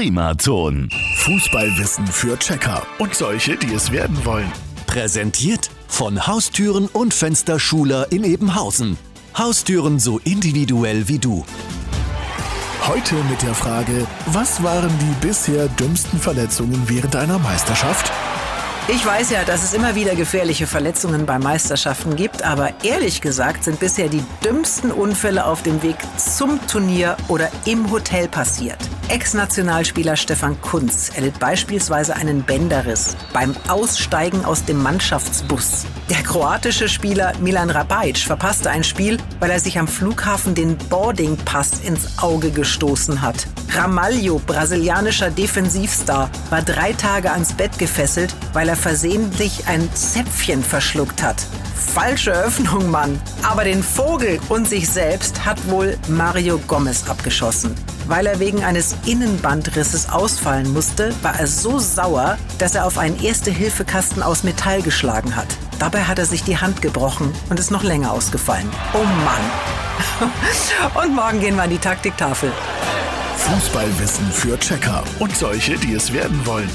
Primaton. Fußballwissen für Checker und solche, die es werden wollen. Präsentiert von Haustüren und Fensterschuler in Ebenhausen. Haustüren so individuell wie du. Heute mit der Frage, was waren die bisher dümmsten Verletzungen während einer Meisterschaft? Ich weiß ja, dass es immer wieder gefährliche Verletzungen bei Meisterschaften gibt, aber ehrlich gesagt sind bisher die dümmsten Unfälle auf dem Weg zum Turnier oder im Hotel passiert. Ex-Nationalspieler Stefan Kunz erlitt beispielsweise einen Bänderriss beim Aussteigen aus dem Mannschaftsbus. Der kroatische Spieler Milan Rabajic verpasste ein Spiel, weil er sich am Flughafen den Boardingpass ins Auge gestoßen hat. Ramalho, brasilianischer Defensivstar, war drei Tage ans Bett gefesselt, weil er versehentlich ein Zäpfchen verschluckt hat. Falsche Öffnung, Mann. Aber den Vogel und sich selbst hat wohl Mario Gomez abgeschossen. Weil er wegen eines Innenbandrisses ausfallen musste, war er so sauer, dass er auf einen Erste-Hilfe-Kasten aus Metall geschlagen hat. Dabei hat er sich die Hand gebrochen und ist noch länger ausgefallen. Oh Mann. Und morgen gehen wir an die Taktiktafel. Fußballwissen für Checker und solche, die es werden wollen.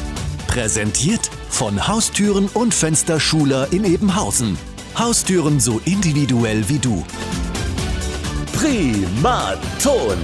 Präsentiert von Haustüren und Fensterschuler in Ebenhausen. Haustüren so individuell wie du. Primaton.